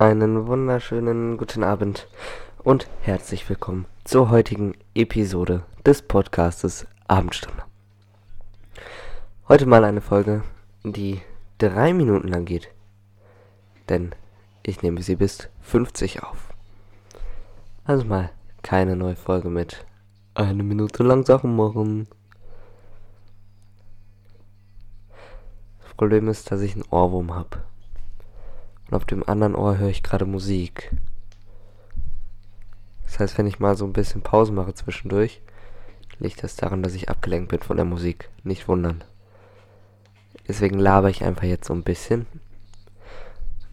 Einen wunderschönen guten Abend und herzlich willkommen zur heutigen Episode des Podcastes Abendstunde. Heute mal eine Folge, die drei Minuten lang geht, denn ich nehme sie bis 50 auf. Also mal keine neue Folge mit eine Minute lang Sachen machen. Das Problem ist, dass ich einen Ohrwurm habe. Und auf dem anderen Ohr höre ich gerade Musik. Das heißt, wenn ich mal so ein bisschen Pause mache zwischendurch, liegt das daran, dass ich abgelenkt bin von der Musik. Nicht wundern. Deswegen laber ich einfach jetzt so ein bisschen.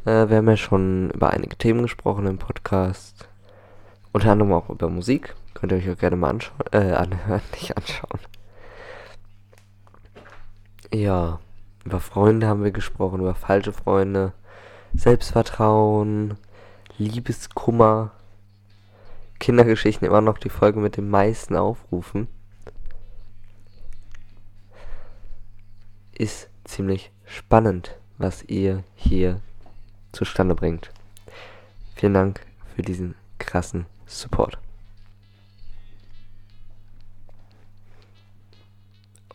Äh, wir haben ja schon über einige Themen gesprochen im Podcast. Unter anderem auch über Musik. Könnt ihr euch auch gerne mal anschauen. Äh, anhören, nicht anschauen. Ja, über Freunde haben wir gesprochen, über falsche Freunde, Selbstvertrauen, Liebeskummer, Kindergeschichten immer noch die Folge mit den meisten Aufrufen. Ist ziemlich spannend, was ihr hier zustande bringt. Vielen Dank für diesen krassen Support.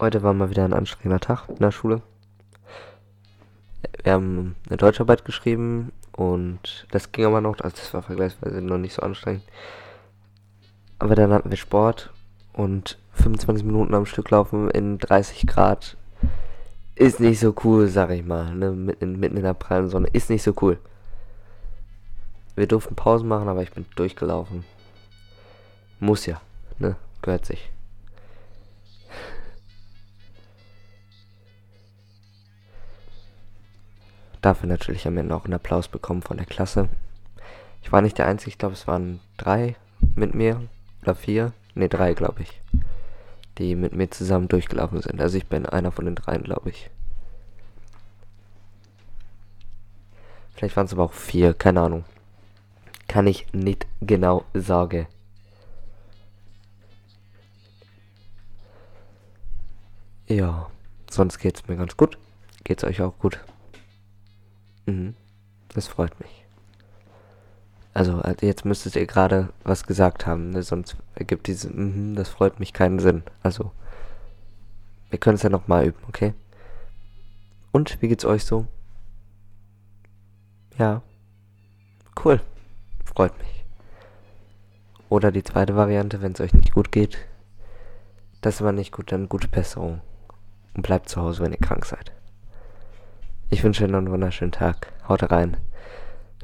Heute war mal wieder ein anstrengender Tag in der Schule. Wir haben eine Deutscharbeit geschrieben und das ging aber noch, also das war vergleichsweise noch nicht so anstrengend. Aber dann hatten wir Sport und 25 Minuten am Stück laufen in 30 Grad ist nicht so cool, sag ich mal. Ne? Mitten, mitten in der prallen Sonne ist nicht so cool. Wir durften Pausen machen, aber ich bin durchgelaufen. Muss ja, ne? Gehört sich. Dafür natürlich am Ende auch einen Applaus bekommen von der Klasse. Ich war nicht der Einzige, ich glaube, es waren drei mit mir oder vier, ne drei glaube ich, die mit mir zusammen durchgelaufen sind. Also ich bin einer von den dreien, glaube ich. Vielleicht waren es aber auch vier, keine Ahnung. Kann ich nicht genau sagen. Ja, sonst geht's mir ganz gut. Geht's euch auch gut? Mhm. Das freut mich. Also, also jetzt müsstet ihr gerade was gesagt haben, ne? sonst ergibt diese, mhm, das freut mich keinen Sinn. Also, wir können es ja nochmal üben, okay? Und, wie geht's euch so? Ja. Cool. Freut mich. Oder die zweite Variante, wenn es euch nicht gut geht. Das war nicht gut, dann gute Besserung. Und bleibt zu Hause, wenn ihr krank seid. Ich wünsche noch einen wunderschönen Tag. Haut rein.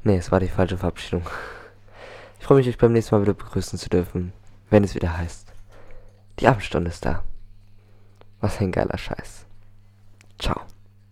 Nee, es war die falsche Verabschiedung. Ich freue mich, euch beim nächsten Mal wieder begrüßen zu dürfen, wenn es wieder heißt. Die Abendstunde ist da. Was ein geiler Scheiß.